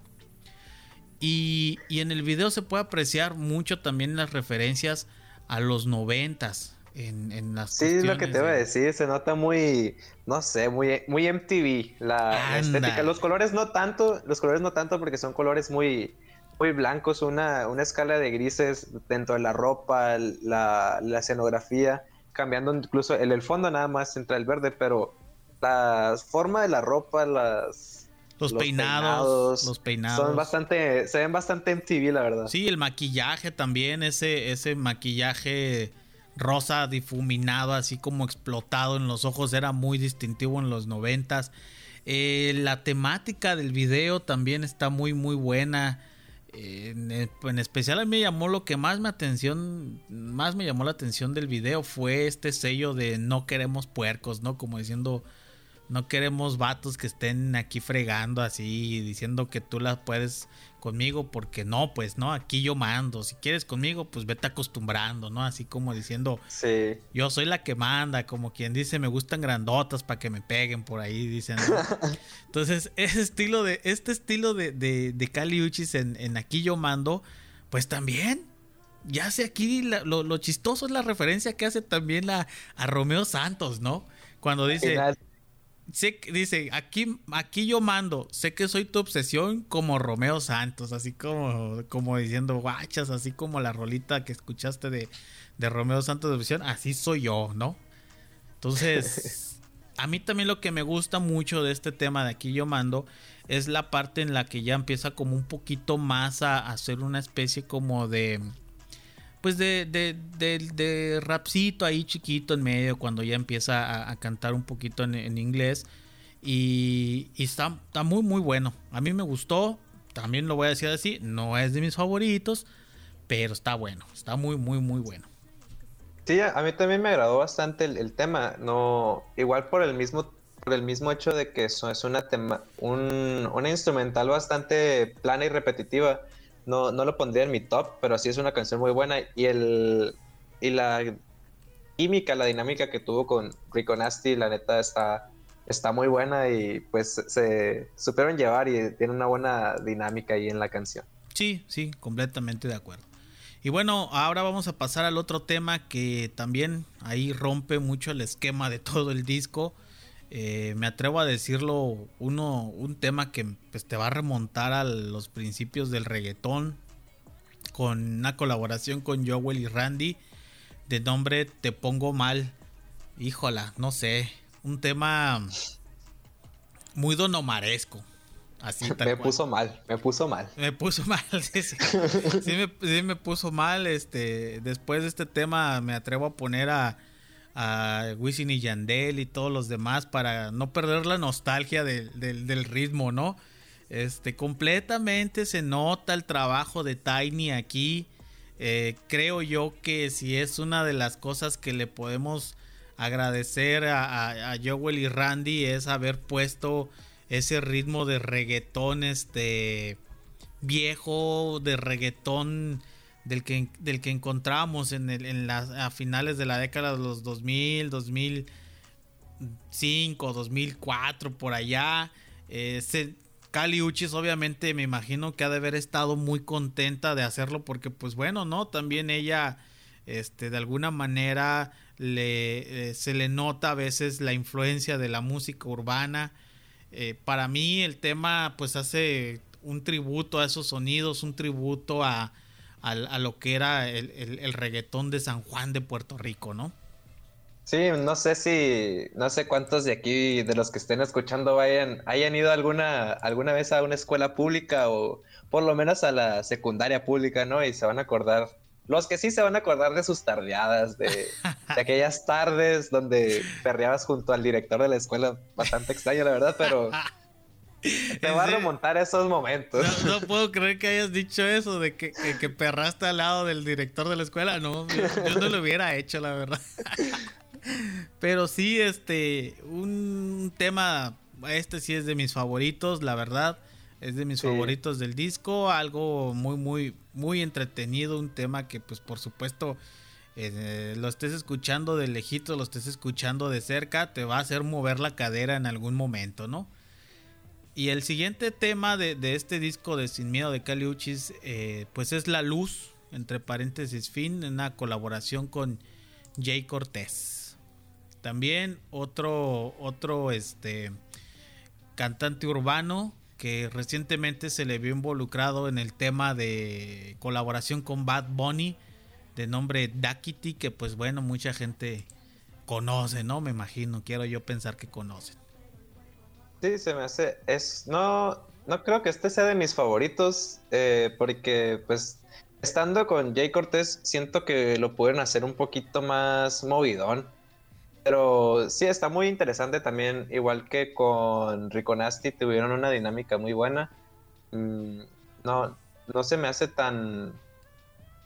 Y, y en el video se puede apreciar mucho también las referencias a los noventas. En, en las Sí, es lo que te iba a de- decir, se nota muy, no sé, muy, muy MTV la, Anda. estética. Los colores no tanto, los colores no tanto porque son colores muy, muy blancos, una, una escala de grises dentro de la ropa, la, la escenografía, cambiando incluso el, el fondo nada más entra el verde, pero la forma de la ropa, las Los, los peinados, peinados los peinados. son bastante, se ven bastante MTV, la verdad. Sí, el maquillaje también, ese, ese maquillaje rosa difuminado, así como explotado en los ojos, era muy distintivo en los noventas. Eh, la temática del video también está muy, muy buena. en, en, especial a mí me llamó lo que más me atención, más me llamó la atención del video fue este sello de no queremos puercos, ¿no? Como diciendo, no queremos vatos que estén aquí fregando así, diciendo que tú las puedes conmigo porque no, pues no, aquí yo mando. Si quieres conmigo, pues vete acostumbrando, ¿no? Así como diciendo, sí. yo soy la que manda, como quien dice, me gustan grandotas para que me peguen por ahí, dicen. Entonces, ese estilo de, este estilo de, de, de Cali Uchis en, en, Aquí yo mando, pues también. Ya sé, aquí lo, lo, chistoso es la referencia que hace también la, a Romeo Santos, ¿no? Cuando dice sé, dice, aquí, aquí yo mando, sé que soy tu obsesión como Romeo Santos, así como, como diciendo guachas, así como la rolita que escuchaste de, de Romeo Santos de obsesión, así soy yo, ¿no? Entonces, a mí también lo que me gusta mucho de este tema de aquí yo mando es la parte en la que ya empieza como un poquito más a hacer una especie como de pues de, de, de, rapcito ahí chiquito en medio cuando ya empieza a, cantar un poquito en, inglés. Y, está, está, muy muy bueno. A mí me gustó también lo voy a decir así no es de mis favoritos pero está bueno está muy muy muy bueno. Sí a mí también me agradó bastante el, tema no igual por el mismo por el mismo hecho de que eso es una tema un, una instrumental bastante plana y repetitiva no, no lo pondría en mi top, pero sí es una canción muy buena. Y el y la química, la dinámica que tuvo con Rico Nasty, la neta está, está muy buena y pues se supieron llevar y tiene una buena dinámica ahí en la canción. Sí, sí, completamente de acuerdo. Y bueno, ahora vamos a pasar al otro tema que también ahí rompe mucho el esquema de todo el disco. Eh, me atrevo a decirlo, uno, un tema que pues, te va a remontar a los principios del reggaetón, con una colaboración con Joel y Randy, de nombre Te Pongo Mal. Híjola, no sé, un tema muy donomaresco. Así, me puso mal, me puso mal. Me puso mal, sí, sí. me, me, puso mal. Este, después de este tema me atrevo a poner a, a Wisin y Yandel y todos los demás para no perder la nostalgia del ritmo, ¿no? Este, completamente se nota el trabajo de Tiny aquí. Eh, creo yo que si es una de las cosas que le podemos agradecer a, a, Joel y Randy es haber puesto ese ritmo de reggaetón este viejo, de reggaetón del que, del que encontramos en, las, a finales de la década de los 2000, 2005, 2004, por allá. Eh, Cali Uchis obviamente me imagino que ha de haber estado muy contenta de hacerlo porque pues bueno, ¿no? También ella este, de alguna manera le, eh, se le nota a veces la influencia de la música urbana. Eh, para mí el tema pues hace un tributo a esos sonidos, un tributo a, a, lo que era el, el, reggaetón de San Juan de Puerto Rico, ¿no? Sí, no sé si, no sé cuántos de aquí, de los que estén escuchando, vayan, hayan ido alguna, alguna vez a una escuela pública o por lo menos a la secundaria pública, ¿no? Y se van a acordar, los que sí se van a acordar de sus tardeadas, de, de aquellas tardes donde perreabas junto al director de la escuela, bastante extraño, la verdad, pero Te va a remontar esos momentos. No, puedo creer que hayas dicho eso, de que, que, perraste al lado del director de la escuela. No, yo, no lo hubiera hecho, la verdad. Pero sí, este, un tema, este sí es de mis favoritos, la verdad. Es de mis favoritos del disco, algo muy, muy, muy entretenido, un tema que pues por supuesto eh, lo estés escuchando de lejito, lo estés escuchando de cerca, te va a hacer mover la cadera en algún momento, ¿no? Y el siguiente tema de, este disco de Sin Miedo de Caliuchis, eh, pues es La Luz, entre paréntesis fin, una colaboración con Jay Cortés. También otro, otro este, cantante urbano que recientemente se le vio involucrado en el tema de colaboración con Bad Bunny, de nombre Dakity, que pues bueno, mucha gente conoce, ¿no? Me imagino, quiero yo pensar que conocen. Sí, se me hace. Es. No. No creo que este sea de mis favoritos. Eh, porque, pues. Estando con Jay Cortés, siento que lo pudieron hacer un poquito más movidón. Pero sí, está muy interesante también. Igual que con Rico Nasty, tuvieron una dinámica muy buena. Mm, no, no se me hace tan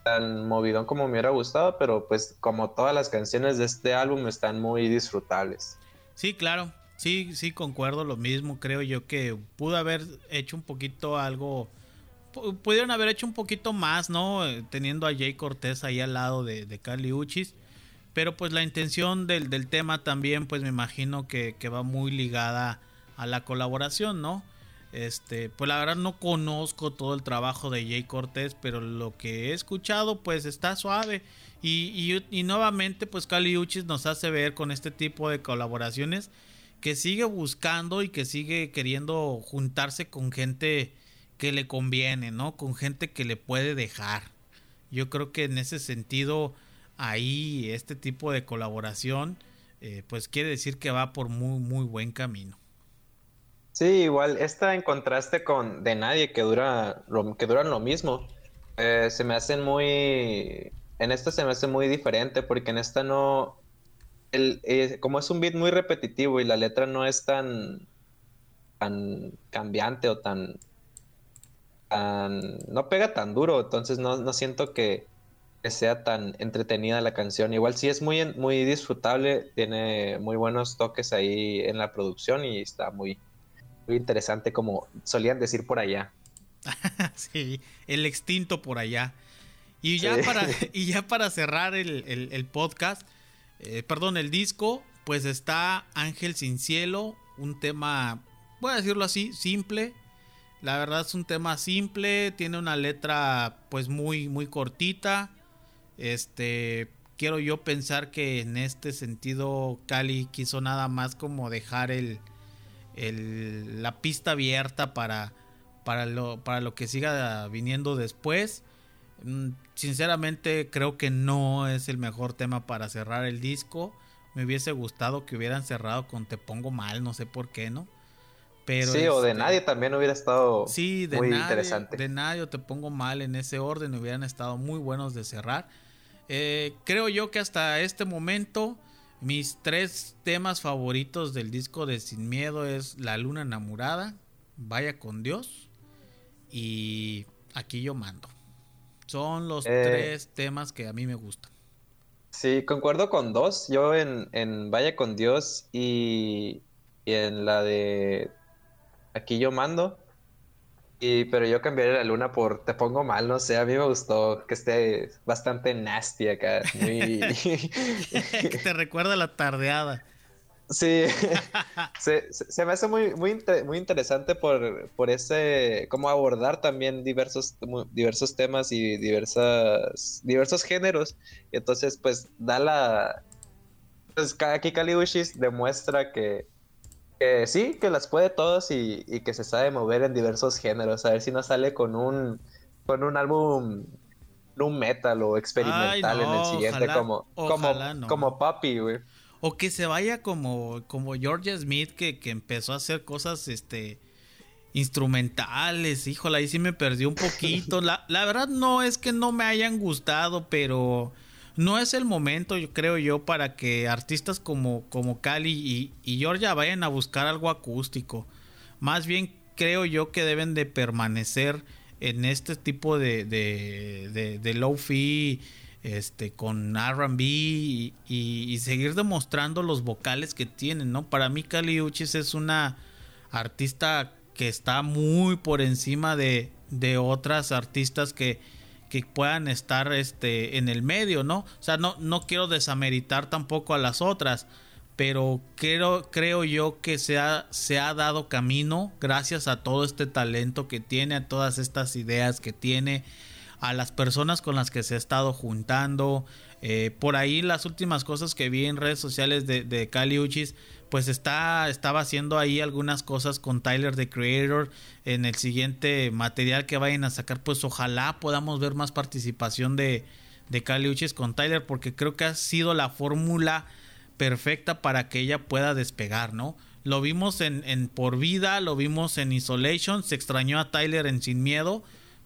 tan movidón como me hubiera gustado, pero pues como todas las canciones de este álbum están muy disfrutables. Sí, claro, sí, sí, concuerdo lo mismo, creo yo que pudo haber hecho un poquito algo, pudieron haber hecho un poquito más, ¿no? Eh, teniendo a Jay Cortés ahí al lado de, de Cali Uchis, pero pues la intención del, del, tema también, pues me imagino que, que va muy ligada a la colaboración, ¿no? Este, pues la verdad no conozco todo el trabajo de Jay Cortés, pero lo que he escuchado pues está suave. Y, y, nuevamente pues Cali Uchis nos hace ver con este tipo de colaboraciones que sigue buscando y que sigue queriendo juntarse con gente que le conviene, ¿no? Con gente que le puede dejar. Yo creo que en ese sentido ahí este tipo de colaboración eh, pues quiere decir que va por muy muy buen camino. Sí, igual, esta en contraste con De Nadie, que, dura que duran lo mismo, eh, se me hacen muy... En esta se me hace muy diferente, porque en esta no... El, eh, como es un beat muy repetitivo y la letra no es tan, tan cambiante o tan, tan... No pega tan duro, entonces no, no siento que, que, sea tan entretenida la canción. Igual sí es muy, muy disfrutable, tiene muy buenos toques ahí en la producción y está muy, muy interesante como solían decir por allá. sí, el extinto por allá. Y ya, para, y ya para cerrar el, podcast, eh, perdón, el disco, pues está Ángel sin cielo, un tema, voy a decirlo así, simple. La verdad es un tema simple, tiene una letra pues muy, muy cortita. Este, quiero yo pensar que en este sentido Cali quiso nada más como dejar el, la pista abierta para, para, lo, para lo que siga viniendo después. Mm, sinceramente creo que no es el mejor tema para cerrar el disco. Me hubiese gustado que hubieran cerrado con Te Pongo Mal, no sé por qué, ¿no? Pero sí, o de este, nadie también hubiera estado sí, de muy interesante. De nadie o Te Pongo Mal en ese orden hubieran estado muy buenos de cerrar. Eh, creo yo que hasta este momento mis tres temas favoritos del disco de Sin Miedo es La Luna Enamorada, Vaya con Dios y Aquí yo mando. Son los eh, tres temas que a mí me gustan. Sí, concuerdo con dos. Yo en, en Vaya con Dios y, y en la de Aquí yo mando pero yo cambiaría la luna por Te pongo mal, no sé, a mí me gustó que esté bastante nasty acá. que te recuerda la tardeada. Sí, se, se, me hace muy, muy, muy interesante por, por ese, cómo abordar también diversos, diversos temas y diversas, diversos géneros. Y entonces, pues, da la... Pues aquí Kaliushis demuestra que sí, que las puede todos y, que se sabe mover en diversos géneros. A ver si no sale con un, con un álbum, un metal o experimental en el siguiente, como, como, como Papi, güey. O que se vaya como, como Georgia Smith, que, que empezó a hacer cosas, este instrumentales, híjole, ahí sí me perdí un poquito. La, la verdad no es que no me hayan gustado, pero no es el momento, yo creo yo, para que artistas como, como Cali y, Georgia vayan a buscar algo acústico. Más bien creo yo que deben de permanecer en este tipo de, de, de, low fee este con R&B y, seguir demostrando los vocales que tienen, ¿no? Para mí Cali Uchis es una artista que está muy por encima de, de otras artistas que, que puedan estar este, en el medio, ¿no? O sea, no, no quiero desameritar tampoco a las otras, pero creo, creo yo que se ha, se ha dado camino gracias a todo este talento que tiene, a todas estas ideas que tiene, a las personas con las que se ha estado juntando. Eh, por ahí las últimas cosas que vi en redes sociales de, de Cali Uchis, pues está, estaba haciendo ahí algunas cosas con Tyler the Creator en el siguiente material que vayan a sacar, pues ojalá podamos ver más participación de, de Kali Uchis con Tyler, porque creo que ha sido la fórmula perfecta para que ella pueda despegar, ¿no? Lo vimos en Por Vida, lo vimos en Isolation, se extrañó a Tyler en Sin Miedo,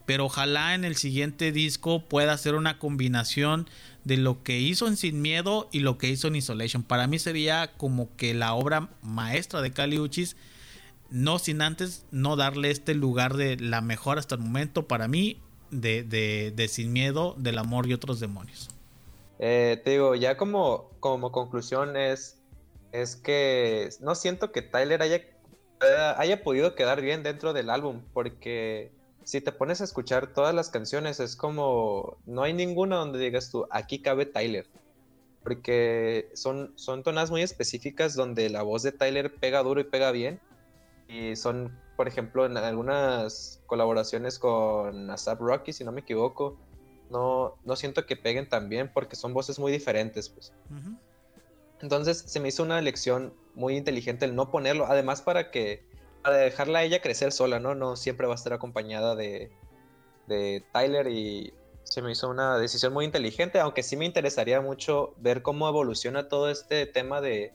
pero ojalá en el siguiente disco pueda hacer una combinación de lo que hizo en Sin Miedo y lo que hizo en Isolation. Para mí sería como que la obra maestra de Kali no sin antes no darle este lugar de la mejor hasta el momento. Para mí, de, de, Sin Miedo, del Amor y otros demonios? Eh, te digo, ya como, como conclusión es, es que no siento que Tyler haya, haya podido quedar bien dentro del álbum, porque si te pones a escuchar todas las canciones, es como, no hay ninguna donde digas tú, aquí cabe Tyler. Porque son, son tonas muy específicas donde la voz de Tyler pega duro y pega bien. Y son, por ejemplo, en algunas colaboraciones con ASAP Rocky, si no me equivoco, no, no siento que peguen tan bien porque son voces muy diferentes. Pues. Entonces se me hizo una elección muy inteligente el no ponerlo. Además, para que para dejarla a ella crecer sola, ¿no? No siempre va a estar acompañada de, de Tyler y se me hizo una decisión muy inteligente, aunque sí me interesaría mucho ver cómo evoluciona todo este tema de,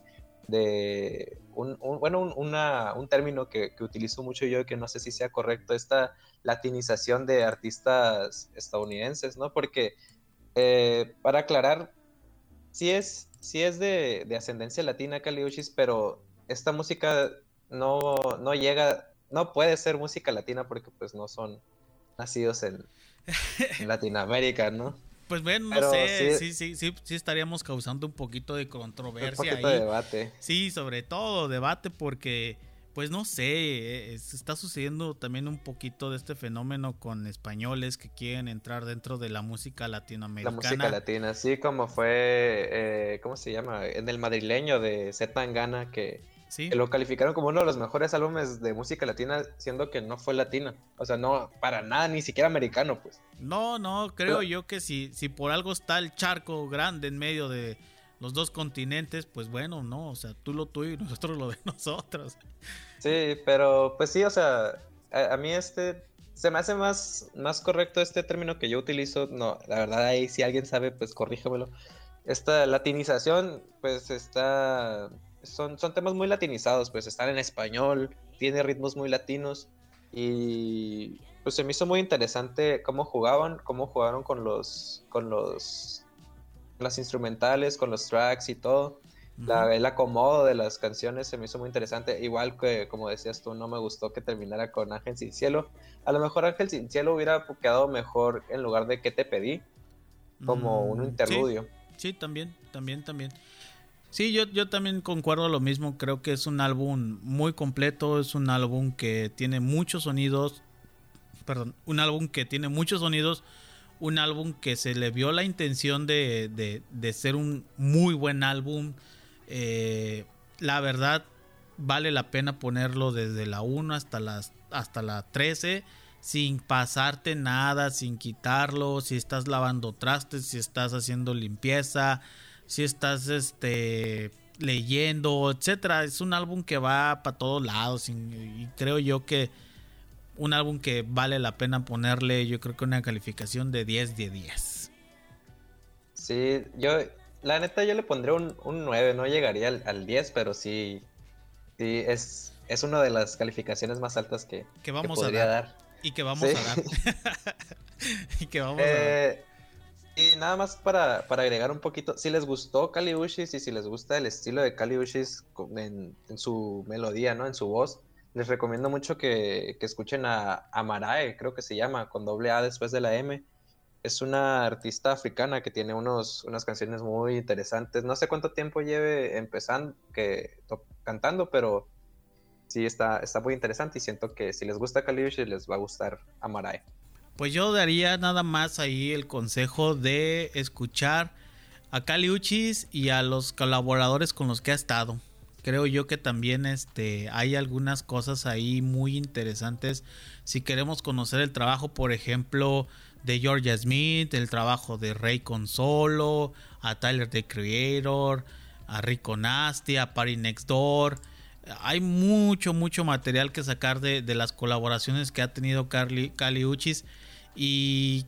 de un, bueno, un, una, un término que, que, utilizo mucho yo y que no sé si sea correcto, esta latinización de artistas estadounidenses, ¿no? Porque, eh, para aclarar, sí es, sí es de, de ascendencia latina Caliuchis, pero esta música no, no llega, no puede ser música latina porque pues no son nacidos en, Latinoamérica, ¿no? Pues bueno, no sé, sí, sí, sí, sí, estaríamos causando un poquito de controversia. Un poquito de debate. Sí, sobre todo debate porque, pues no sé, está sucediendo también un poquito de este fenómeno con españoles que quieren entrar dentro de la música latinoamericana. La música latina, sí, como fue, eh, ¿cómo se llama? En el madrileño de Z Tangana que que lo calificaron como uno de los mejores álbumes de música latina, siendo que no fue latino. O sea, no, para nada, ni siquiera americano, pues. No, no, creo yo que si, si por algo está el charco grande en medio de los dos continentes, pues bueno, no, o sea, tú lo tuyo y nosotros lo de nosotros. Sí, pero pues sí, o sea, a, mí este se me hace más, más correcto este término que yo utilizo. No, la verdad ahí si alguien sabe, pues corríjamelo. Esta latinización, pues está son, son temas muy latinizados, pues están en español, tiene ritmos muy latinos y pues se me hizo muy interesante cómo jugaban, cómo jugaron con los, con los, las instrumentales, con los tracks y todo. La, el acomodo de las canciones se me hizo muy interesante. Igual que, como decías tú, no me gustó que terminara con Ángel Sin Cielo. A lo mejor Ángel Sin Cielo hubiera quedado mejor en lugar de que te pedí, como un mm, interludio. sí, también, también, también. Sí, yo, yo también concuerdo lo mismo. Creo que es un álbum muy completo. Es un álbum que tiene muchos sonidos. Perdón, un álbum que tiene muchos sonidos. Un álbum que se le vio la intención de, de, ser un muy buen álbum. Eh, la verdad, vale la pena ponerlo desde la 1 hasta, las, hasta la 13 sin pasarte nada, sin quitarlo, si estás lavando trastes, si estás haciendo limpieza, si estás este leyendo, etcétera. Es un álbum que va para todos lados y, creo yo que un álbum que vale la pena ponerle, yo creo que una calificación de 10 de 10. Sí, yo la neta yo le pondré un, 9, no llegaría al, 10, pero sí, sí es, es una de las calificaciones más altas que, que vamos a dar, Y que vamos a dar. y que vamos a dar. Y nada más para, agregar un poquito, si les gustó Kali y si les gusta el estilo de Kali en, en, su melodía, ¿no? En su voz, les recomiendo mucho que, escuchen a, a, Marae, creo que se llama, con doble A después de la M. Es una artista africana que tiene unos, unas canciones muy interesantes. No sé cuánto tiempo lleve empezando, que, cantando, pero sí está, está muy interesante y siento que si les gusta Kali les va a gustar Amarae. Pues yo daría nada más ahí el consejo de escuchar a Cali Uchis y a los colaboradores con los que ha estado. Creo yo que también este, hay algunas cosas ahí muy interesantes. Si queremos conocer el trabajo, por ejemplo, de Georgia Smith, el trabajo de Ray Consolo, a Tyler the Creator, a Rico Nasty, a Party Next Door. Hay mucho, mucho material que sacar de, las colaboraciones que ha tenido Cali Uchis y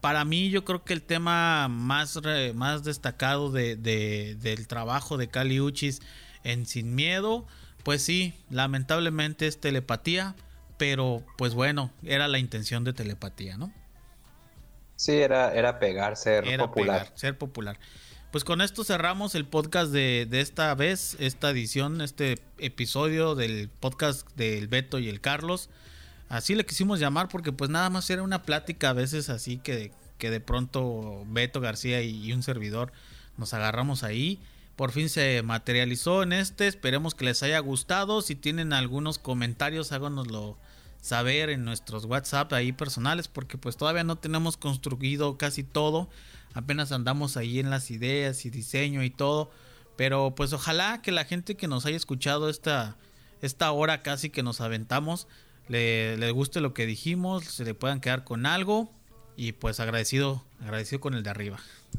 para mí yo creo que el tema más, más destacado de, del trabajo de Cali Uchis en Sin Miedo, pues sí, lamentablemente es telepatía, pero pues bueno, era la intención de telepatía, ¿no? Sí, era, era pegar, ser popular. ser popular. Pues con esto cerramos el podcast de, de, esta vez, esta edición, este episodio del podcast del Beto y el Carlos. Así le quisimos llamar porque pues nada más era una plática a veces así que, que de pronto Beto García y, un servidor nos agarramos ahí. Por fin se materializó en este. Esperemos que les haya gustado. Si tienen algunos comentarios, háganoslo saber en nuestros WhatsApp ahí personales. Porque pues todavía no tenemos construido casi todo. Apenas andamos ahí en las ideas y diseño y todo. Pero pues ojalá que la gente que nos haya escuchado esta, esta hora casi que nos aventamos le, guste lo que dijimos, se le puedan quedar con algo y pues agradecido, agradecido con el de arriba.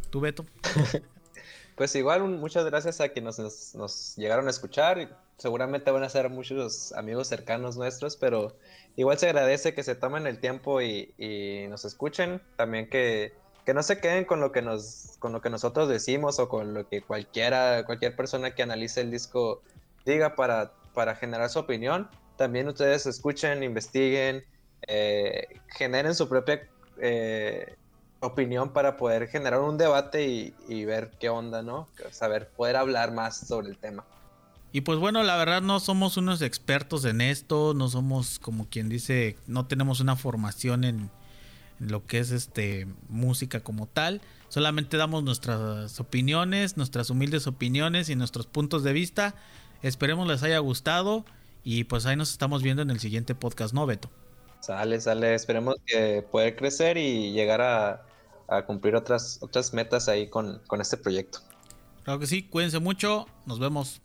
¿Tú, Beto? pues igual, muchas gracias a quienes nos, llegaron a escuchar. Seguramente van a ser muchos amigos cercanos nuestros, pero igual se agradece que se tomen el tiempo y, nos escuchen. También que, que, no se queden con lo que nos, con lo que nosotros decimos o con lo que cualquiera, cualquier persona que analice el disco diga para, para generar su opinión también ustedes escuchen, investiguen, eh, generen su propia eh, opinión para poder generar un debate y, ver qué onda, ¿no? Saber, poder hablar más sobre el tema. Y pues bueno, la verdad no somos unos expertos en esto, no somos como quien dice, no tenemos una formación en, en lo que es este música como tal. Solamente damos nuestras opiniones, nuestras humildes opiniones y nuestros puntos de vista. Esperemos les haya gustado. Y pues ahí nos estamos viendo en el siguiente podcast, ¿no, Beto? Sale, sale. Esperemos que poder crecer y llegar a, cumplir otras, otras metas ahí con, con este proyecto. Claro que sí, cuídense mucho. Nos vemos.